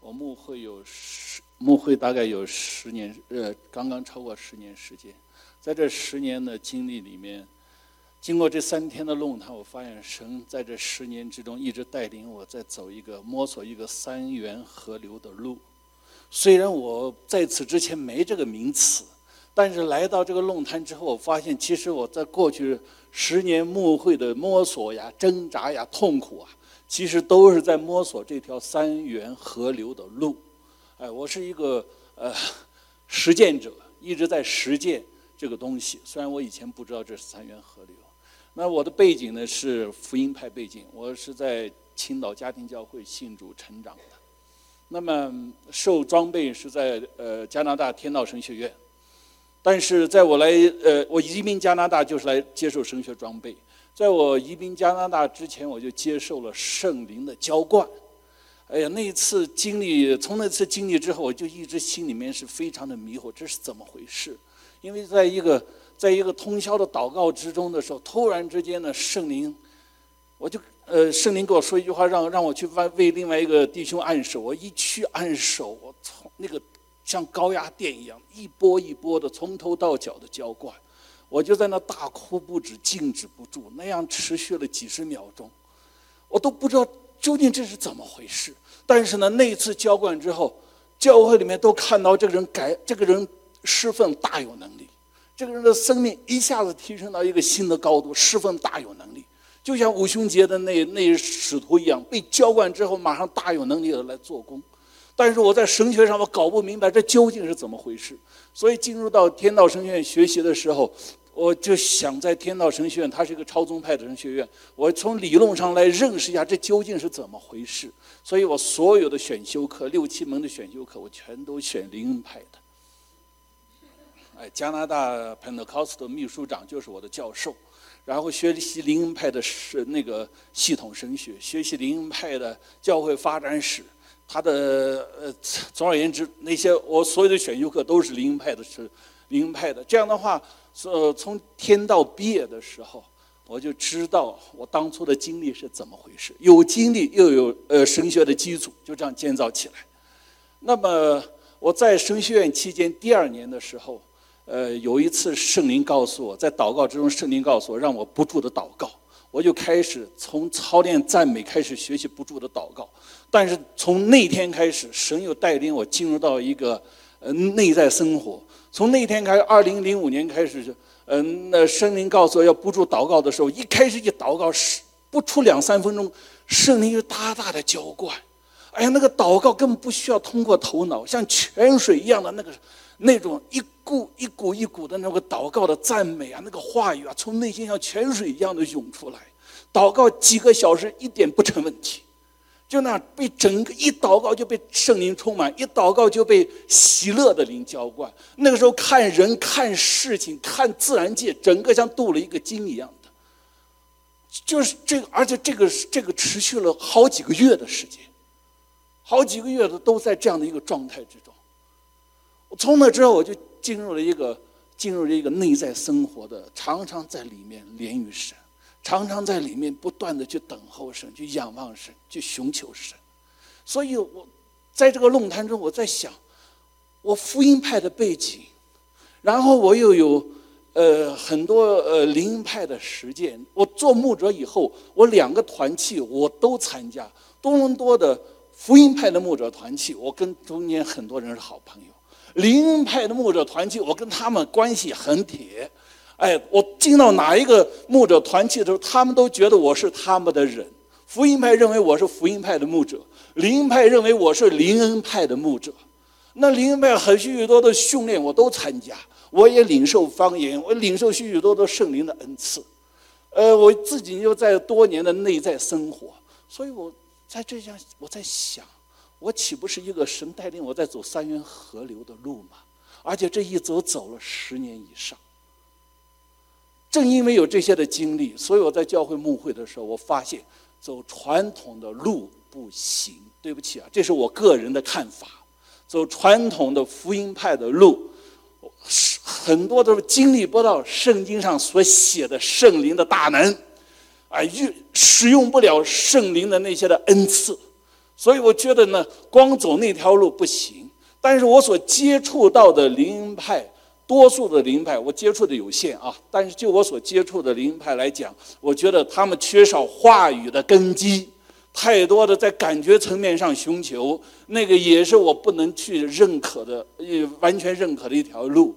我牧会有十，牧会大概有十年，呃，刚刚超过十年时间。在这十年的经历里面，经过这三天的论坛，我发现神在这十年之中一直带领我在走一个摸索一个三元河流的路。虽然我在此之前没这个名词，但是来到这个论坛之后，我发现其实我在过去十年牧会的摸索呀、挣扎呀、痛苦啊，其实都是在摸索这条三元河流的路。哎，我是一个呃实践者，一直在实践这个东西。虽然我以前不知道这是三元河流，那我的背景呢是福音派背景，我是在青岛家庭教会信主成长的。那么受装备是在呃加拿大天道神学院，但是在我来呃我移民加拿大就是来接受神学装备。在我移民加拿大之前，我就接受了圣灵的浇灌。哎呀，那一次经历，从那次经历之后，我就一直心里面是非常的迷惑，这是怎么回事？因为在一个在一个通宵的祷告之中的时候，突然之间呢，圣灵，我就。呃，圣灵跟我说一句话，让让我去为为另外一个弟兄按手。我一去按手，我从那个像高压电一样，一波一波的从头到脚的浇灌，我就在那大哭不止，静止不住，那样持续了几十秒钟，我都不知道究竟这是怎么回事。但是呢，那一次浇灌之后，教会里面都看到这个人改，这个人侍奉大有能力，这个人的生命一下子提升到一个新的高度，侍奉大有能力。就像五旬节的那那使徒一样，被浇灌之后，马上大有能力的来做工。但是我在神学上我搞不明白这究竟是怎么回事。所以进入到天道神学院学习的时候，我就想在天道神学院，它是一个超宗派的神学院，我从理论上来认识一下这究竟是怎么回事。所以我所有的选修课，六七门的选修课，我全都选灵恩派的。哎，加拿大 Pentecostal 秘书长就是我的教授。然后学习灵恩派的是那个系统神学，学习灵恩派的教会发展史，他的呃，总而言之，那些我所有的选修课都是灵恩派的，是灵恩派的。这样的话，呃，从天道毕业的时候，我就知道我当初的经历是怎么回事，有经历又有呃神学的基础，就这样建造起来。那么我在神学院期间第二年的时候。呃，有一次圣灵告诉我在祷告之中，圣灵告诉我让我不住的祷告，我就开始从操练赞美开始学习不住的祷告。但是从那天开始，神又带领我进入到一个呃内在生活。从那天开始，二零零五年开始，嗯，那圣灵告诉我要不住祷告的时候，一开始一祷告是不出两三分钟，圣灵就大大的浇灌。哎呀，那个祷告根本不需要通过头脑，像泉水一样的那个。那种一股一股一股的那个祷告的赞美啊，那个话语啊，从内心像泉水一样的涌出来。祷告几个小时一点不成问题，就那被整个一祷告就被圣灵充满，一祷告就被喜乐的灵浇灌。那个时候看人看事情看自然界，整个像镀了一个金一样的。就是这个，而且这个这个持续了好几个月的时间，好几个月的都在这样的一个状态之中。我从那之后，我就进入了一个进入了一个内在生活的，常常在里面连于神，常常在里面不断的去等候神，去仰望神，去寻求神。所以，我在这个论坛中，我在想，我福音派的背景，然后我又有呃很多呃灵恩派的实践。我做牧者以后，我两个团契我都参加，多伦多的福音派的牧者团契，我跟中间很多人是好朋友。灵恩派的牧者团契，我跟他们关系很铁。哎，我进到哪一个牧者团契的时候，他们都觉得我是他们的人。福音派认为我是福音派的牧者，灵恩派认为我是灵恩派的牧者。那灵恩派很许许多多的训练我都参加，我也领受方言，我领受许许多多圣灵的恩赐。呃，我自己又在多年的内在生活，所以我在这样，我在想。我岂不是一个神带领我在走三元河流的路吗？而且这一走走了十年以上。正因为有这些的经历，所以我在教会牧会的时候，我发现走传统的路不行。对不起啊，这是我个人的看法。走传统的福音派的路，很多都是经历不到圣经上所写的圣灵的大能，啊，用使用不了圣灵的那些的恩赐。所以我觉得呢，光走那条路不行。但是我所接触到的灵恩派，多数的灵派，我接触的有限啊。但是就我所接触的灵派来讲，我觉得他们缺少话语的根基，太多的在感觉层面上寻求，那个也是我不能去认可的，也，完全认可的一条路。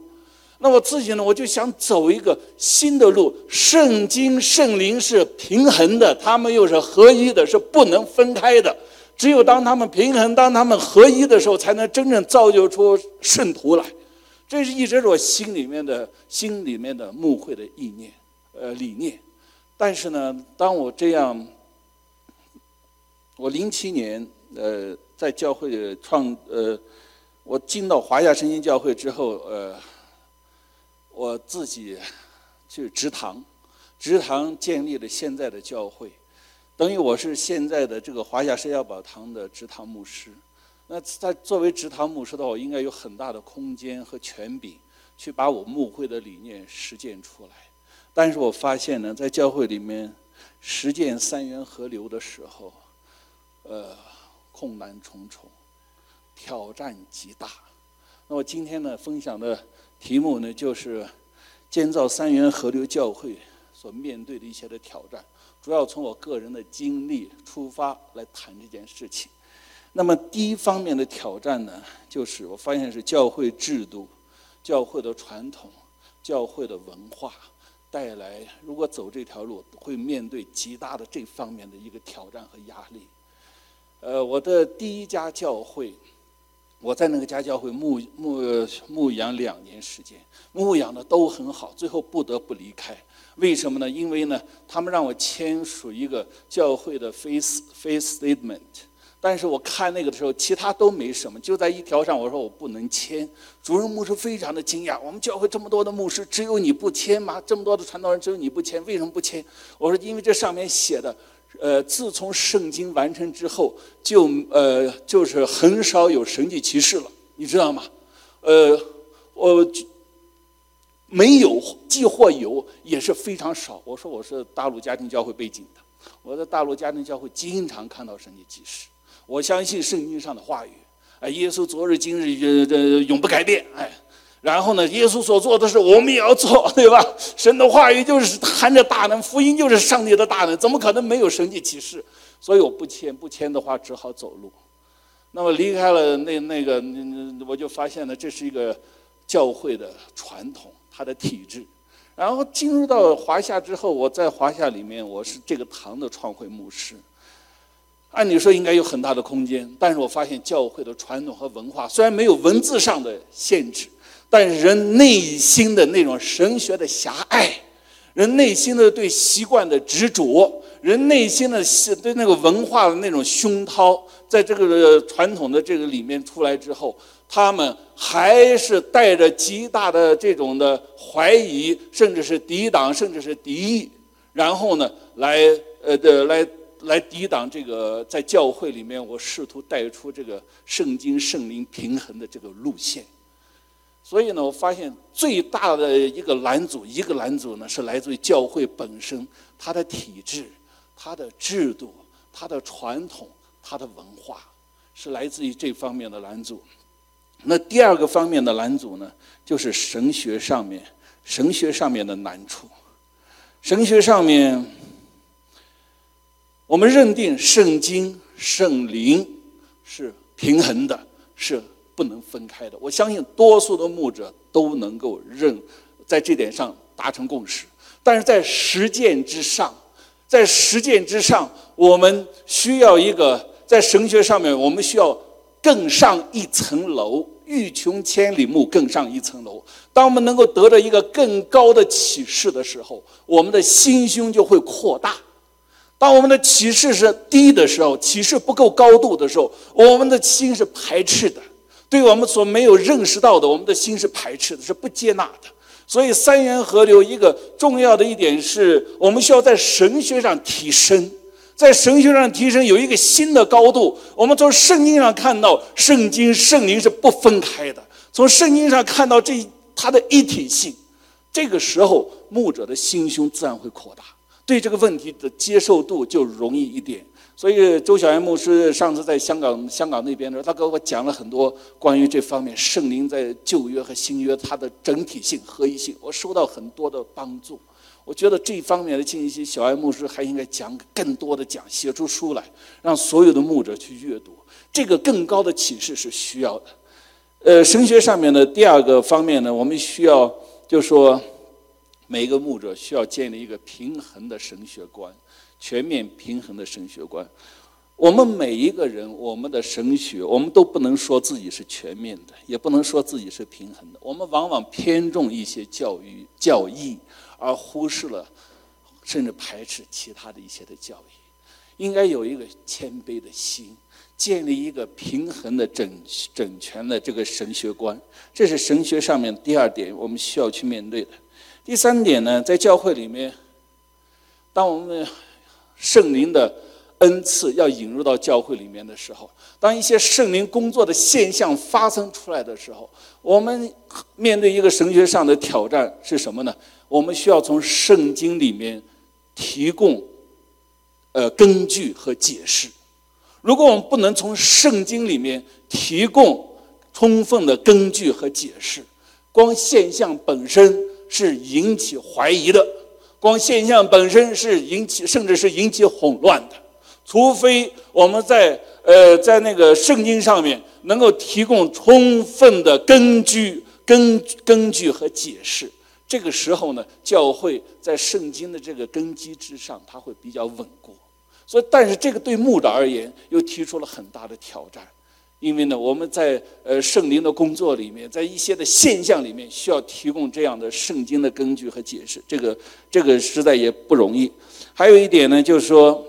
那我自己呢，我就想走一个新的路。圣经、圣灵是平衡的，他们又是合一的，是不能分开的。只有当他们平衡、当他们合一的时候，才能真正造就出圣徒来。这是一直是我心里面的心里面的牧会的意念，呃，理念。但是呢，当我这样，我零七年呃在教会创呃，我进到华夏圣经教会之后，呃，我自己去植堂，植堂建立了现在的教会。等于我是现在的这个华夏圣耀宝堂的职堂牧师，那在作为职堂牧师的话，我应该有很大的空间和权柄，去把我牧会的理念实践出来。但是我发现呢，在教会里面实践三元合流的时候，呃，困难重重，挑战极大。那我今天呢，分享的题目呢，就是建造三元合流教会所面对的一些的挑战。主要从我个人的经历出发来谈这件事情。那么第一方面的挑战呢，就是我发现是教会制度、教会的传统、教会的文化带来，如果走这条路，会面对极大的这方面的一个挑战和压力。呃，我的第一家教会，我在那个家教会牧牧牧养两年时间，牧养的都很好，最后不得不离开。为什么呢？因为呢，他们让我签署一个教会的 face face statement，但是我看那个的时候，其他都没什么，就在一条上，我说我不能签。主任牧师非常的惊讶，我们教会这么多的牧师，只有你不签吗？这么多的传道人，只有你不签，为什么不签？我说因为这上面写的，呃，自从圣经完成之后，就呃就是很少有神迹奇事了，你知道吗？呃，我。没有，即或有，也是非常少。我说我是大陆家庭教会背景的，我在大陆家庭教会经常看到神迹奇事。我相信圣经上的话语，哎，耶稣昨日今日呃永不改变，哎，然后呢，耶稣所做的事我们也要做，对吧？神的话语就是含着大能，福音就是上帝的大能，怎么可能没有神迹奇事？所以我不签，不签的话只好走路。那么离开了那那个，我就发现了这是一个教会的传统。他的体制，然后进入到华夏之后，我在华夏里面，我是这个堂的创会牧师。按理说应该有很大的空间，但是我发现教会的传统和文化虽然没有文字上的限制，但是人内心的那种神学的狭隘，人内心的对习惯的执着，人内心的对那个文化的那种熏陶，在这个传统的这个里面出来之后。他们还是带着极大的这种的怀疑，甚至是抵挡，甚至是敌意，然后呢，来呃的来来抵挡这个在教会里面，我试图带出这个圣经圣灵平衡的这个路线。所以呢，我发现最大的一个拦阻，一个拦阻呢，是来自于教会本身，它的体制、它的制度、它的传统、它的文化，是来自于这方面的拦阻。那第二个方面的拦阻呢，就是神学上面，神学上面的难处。神学上面，我们认定圣经、圣灵是平衡的，是不能分开的。我相信多数的牧者都能够认，在这点上达成共识。但是在实践之上，在实践之上，我们需要一个在神学上面，我们需要更上一层楼。欲穷千里目，更上一层楼。当我们能够得到一个更高的启示的时候，我们的心胸就会扩大。当我们的启示是低的时候，启示不够高度的时候，我们的心是排斥的。对我们所没有认识到的，我们的心是排斥的，是不接纳的。所以，三元河流一个重要的一点是我们需要在神学上提升。在神学上提升有一个新的高度。我们从圣经上看到，圣经圣灵是不分开的。从圣经上看到这它的一体性，这个时候牧者的心胸自然会扩大，对这个问题的接受度就容易一点。所以周小岩牧师上次在香港香港那边的时候，他给我讲了很多关于这方面圣灵在旧约和新约它的整体性合一性，我收到很多的帮助。我觉得这方面的信息，小艾牧师还应该讲更多的讲，写出书来，让所有的牧者去阅读。这个更高的启示是需要的。呃，神学上面的第二个方面呢，我们需要就说，每一个牧者需要建立一个平衡的神学观，全面平衡的神学观。我们每一个人，我们的神学，我们都不能说自己是全面的，也不能说自己是平衡的。我们往往偏重一些教育教义。而忽视了，甚至排斥其他的一些的教育，应该有一个谦卑的心，建立一个平衡的整整全的这个神学观，这是神学上面第二点我们需要去面对的。第三点呢，在教会里面，当我们圣灵的恩赐要引入到教会里面的时候，当一些圣灵工作的现象发生出来的时候，我们面对一个神学上的挑战是什么呢？我们需要从圣经里面提供呃根据和解释。如果我们不能从圣经里面提供充分的根据和解释，光现象本身是引起怀疑的，光现象本身是引起甚至是引起混乱的。除非我们在呃在那个圣经上面能够提供充分的根据、根根据和解释。这个时候呢，教会在圣经的这个根基之上，它会比较稳固。所以，但是这个对牧者而言，又提出了很大的挑战，因为呢，我们在呃圣灵的工作里面，在一些的现象里面，需要提供这样的圣经的根据和解释。这个这个实在也不容易。还有一点呢，就是说，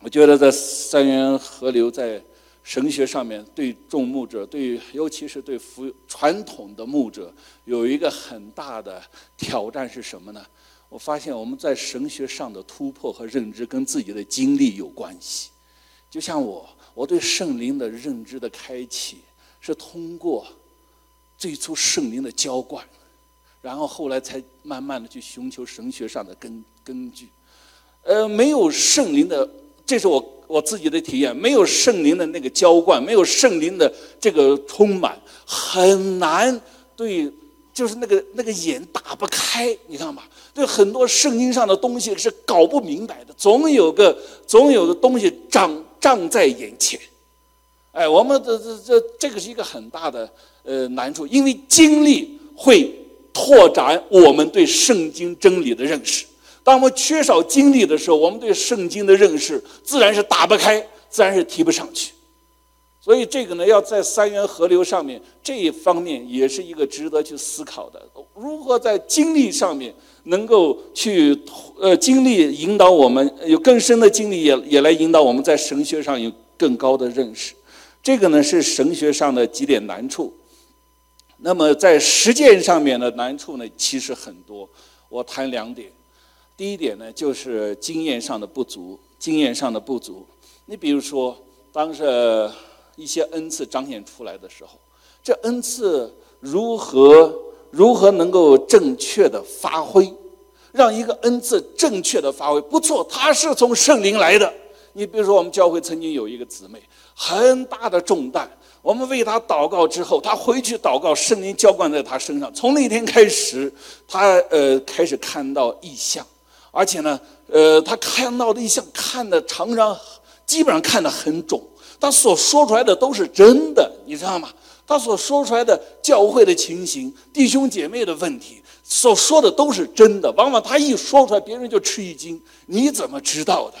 我觉得在三元河流在。神学上面对众牧者，对尤其是对服传统的牧者，有一个很大的挑战是什么呢？我发现我们在神学上的突破和认知跟自己的经历有关系。就像我，我对圣灵的认知的开启是通过最初圣灵的浇灌，然后后来才慢慢的去寻求神学上的根根据。呃，没有圣灵的，这是我。我自己的体验，没有圣灵的那个浇灌，没有圣灵的这个充满，很难对，就是那个那个眼打不开，你看吧？对很多圣经上的东西是搞不明白的，总有个总有个东西长尚在眼前。哎，我们这这这这个是一个很大的呃难处，因为经历会拓展我们对圣经真理的认识。当我们缺少经历的时候，我们对圣经的认识自然是打不开，自然是提不上去。所以这个呢，要在三元河流上面这一方面也是一个值得去思考的。如何在经历上面能够去呃经历引导我们有更深的经历，也也来引导我们在神学上有更高的认识。这个呢是神学上的几点难处。那么在实践上面的难处呢，其实很多。我谈两点。第一点呢，就是经验上的不足，经验上的不足。你比如说，当时一些恩赐彰显出来的时候，这恩赐如何如何能够正确的发挥，让一个恩赐正确的发挥？不错，它是从圣灵来的。你比如说，我们教会曾经有一个姊妹，很大的重担，我们为她祷告之后，她回去祷告，圣灵浇灌在她身上，从那天开始，她呃开始看到异象。而且呢，呃，他看到的异象看的常常基本上看得很准，他所说出来的都是真的，你知道吗？他所说出来的教会的情形、弟兄姐妹的问题，所说的都是真的。往往他一说出来，别人就吃一惊，你怎么知道的？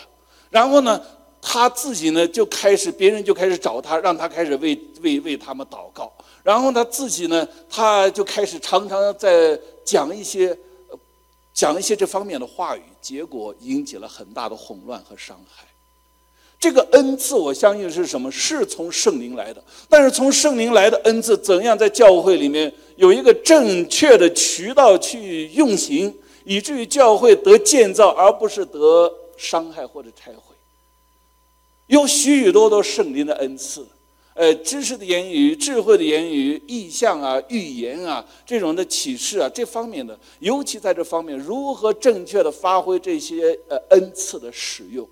然后呢，他自己呢就开始，别人就开始找他，让他开始为为为他们祷告。然后他自己呢，他就开始常常在讲一些。讲一些这方面的话语，结果引起了很大的混乱和伤害。这个恩赐，我相信是什么？是从圣灵来的。但是从圣灵来的恩赐，怎样在教会里面有一个正确的渠道去运行，以至于教会得建造，而不是得伤害或者拆毁？有许许多多圣灵的恩赐。呃，知识的言语、智慧的言语、意象啊、预言啊，这种的启示啊，这方面的，尤其在这方面，如何正确的发挥这些呃恩赐的使用，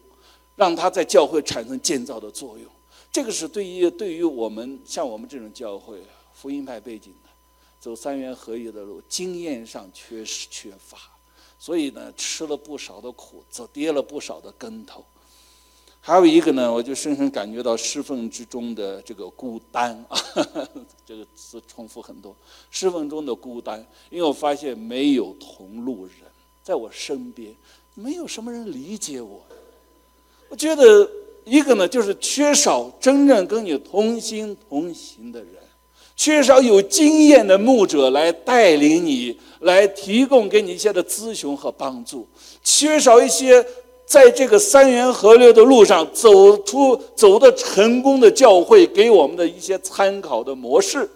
让它在教会产生建造的作用。这个是对于对于我们像我们这种教会福音派背景的，走三元合一的路，经验上缺失缺乏，所以呢，吃了不少的苦，走跌了不少的跟头。还有一个呢，我就深深感觉到侍奉之中的这个孤单啊，这个词重复很多。侍奉中的孤单，因为我发现没有同路人在我身边，没有什么人理解我。我觉得一个呢，就是缺少真正跟你同心同行的人，缺少有经验的牧者来带领你，来提供给你一些的咨询和帮助，缺少一些。在这个三元河流的路上走出走的成功的教会，给我们的一些参考的模式。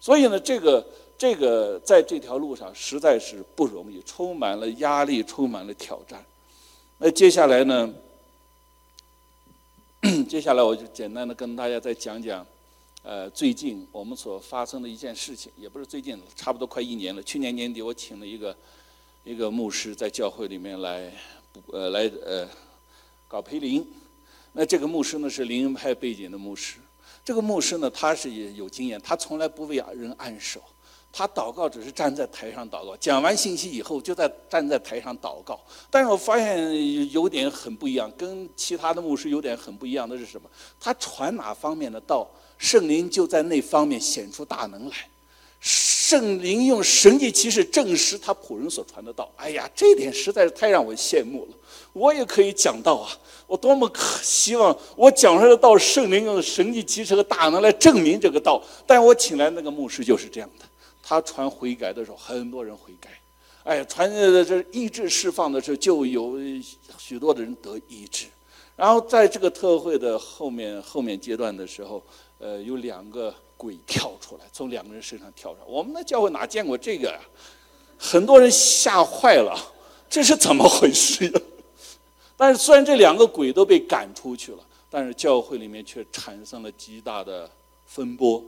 所以呢，这个这个在这条路上实在是不容易，充满了压力，充满了挑战。那接下来呢？接下来我就简单的跟大家再讲讲，呃，最近我们所发生的一件事情，也不是最近，差不多快一年了。去年年底，我请了一个一个牧师在教会里面来。呃，来呃，搞培灵。那这个牧师呢是灵恩派背景的牧师。这个牧师呢，他是也有经验，他从来不为人按手。他祷告只是站在台上祷告，讲完信息以后就在站在台上祷告。但是我发现有点很不一样，跟其他的牧师有点很不一样的是什么？他传哪方面的道，圣灵就在那方面显出大能来。圣灵用神迹奇事证实他仆人所传的道。哎呀，这点实在是太让我羡慕了。我也可以讲道啊！我多么可希望我讲出来的道，圣灵用神迹奇事和大能来证明这个道。但我请来那个牧师就是这样的，他传悔改的时候，很多人悔改。哎，传这医治释放的时候，就有许多的人得医治。然后在这个特会的后面后面阶段的时候，呃，有两个。鬼跳出来，从两个人身上跳出来。我们的教会哪见过这个呀？很多人吓坏了，这是怎么回事呀？但是虽然这两个鬼都被赶出去了，但是教会里面却产生了极大的风波。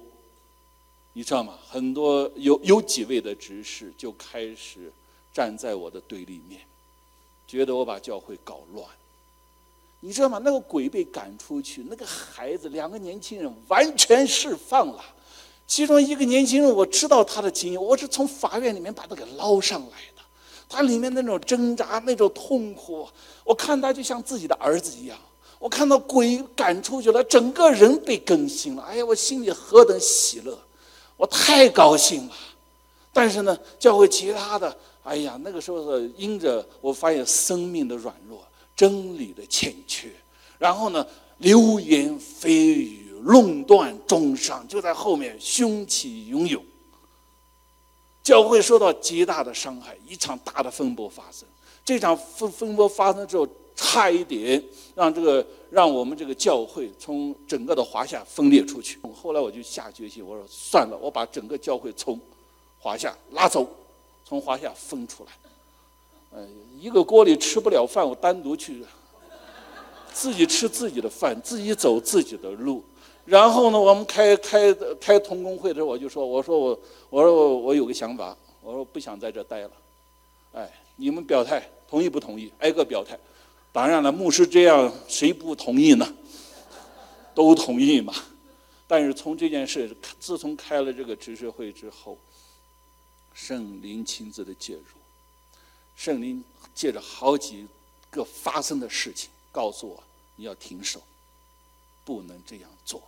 你知道吗？很多有有几位的执事就开始站在我的对立面，觉得我把教会搞乱。你知道吗？那个鬼被赶出去，那个孩子，两个年轻人完全释放了。其中一个年轻人，我知道他的经验，我是从法院里面把他给捞上来的。他里面那种挣扎、那种痛苦，我看他就像自己的儿子一样。我看到鬼赶出去了，整个人被更新了。哎呀，我心里何等喜乐！我太高兴了。但是呢，教会其他的，哎呀，那个时候是因着我发现生命的软弱。真理的欠缺，然后呢，流言蜚语、论断中伤，就在后面凶起涌涌，教会受到极大的伤害，一场大的风波发生。这场风风波发生之后，差一点让这个让我们这个教会从整个的华夏分裂出去。后来我就下决心，我说算了，我把整个教会从华夏拉走，从华夏分出来。呃，一个锅里吃不了饭，我单独去，自己吃自己的饭，自己走自己的路。然后呢，我们开开开同工会的时候，我就说，我说我我说我我有个想法，我说不想在这待了。哎，你们表态，同意不同意？挨个表态。当然了，牧师这样，谁不同意呢？都同意嘛。但是从这件事，自从开了这个执事会之后，圣灵亲自的介入。圣灵借着好几个发生的事情，告诉我你要停手，不能这样做。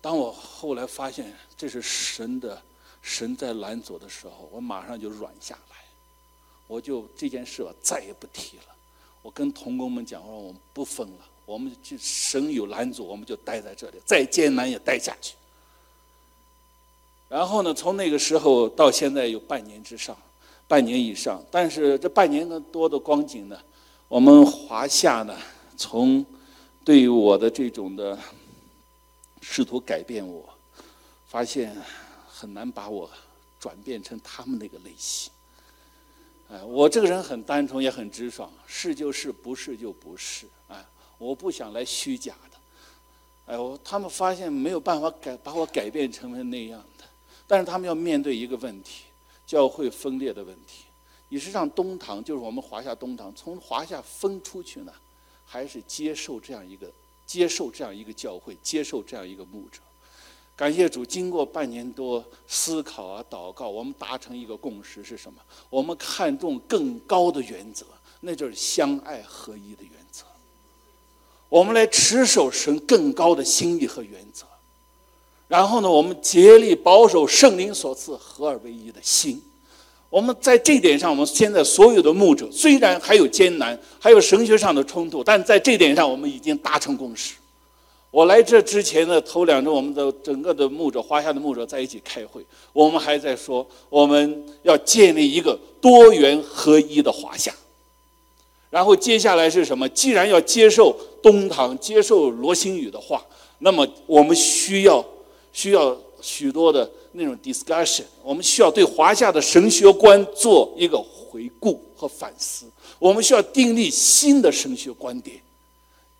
当我后来发现这是神的神在拦阻的时候，我马上就软下来，我就这件事我再也不提了。我跟童工们讲我说，我们不分了，我们就神有拦阻，我们就待在这里，再艰难也待下去。然后呢，从那个时候到现在有半年之上。半年以上，但是这半年多的光景呢，我们华夏呢，从对于我的这种的试图改变我，发现很难把我转变成他们那个类型。哎，我这个人很单纯，也很直爽，是就是，不是就不是。哎，我不想来虚假的。哎，我他们发现没有办法改把我改变成为那样的，但是他们要面对一个问题。教会分裂的问题，你是让东堂，就是我们华夏东堂，从华夏分出去呢，还是接受这样一个接受这样一个教会，接受这样一个牧者？感谢主，经过半年多思考啊、祷告，我们达成一个共识是什么？我们看重更高的原则，那就是相爱合一的原则。我们来持守神更高的心意和原则，然后呢，我们竭力保守圣灵所赐合而为一的心。我们在这点上，我们现在所有的牧者虽然还有艰难，还有神学上的冲突，但在这点上，我们已经达成共识。我来这之前的头两周，我们的整个的牧者、华夏的牧者在一起开会，我们还在说我们要建立一个多元合一的华夏。然后接下来是什么？既然要接受东堂、接受罗新宇的话，那么我们需要需要许多的那种 discussion，我们需要对华夏的神学观做一个回顾和反思，我们需要订立新的神学观点，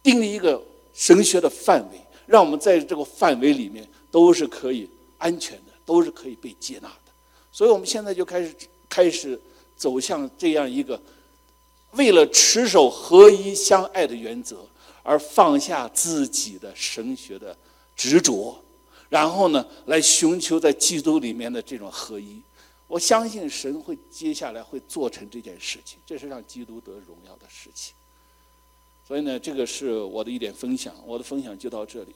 订立一个。神学的范围，让我们在这个范围里面都是可以安全的，都是可以被接纳的。所以，我们现在就开始开始走向这样一个，为了持守合一相爱的原则而放下自己的神学的执着，然后呢，来寻求在基督里面的这种合一。我相信神会接下来会做成这件事情，这是让基督得荣耀的事情。所以呢，这个是我的一点分享，我的分享就到这里。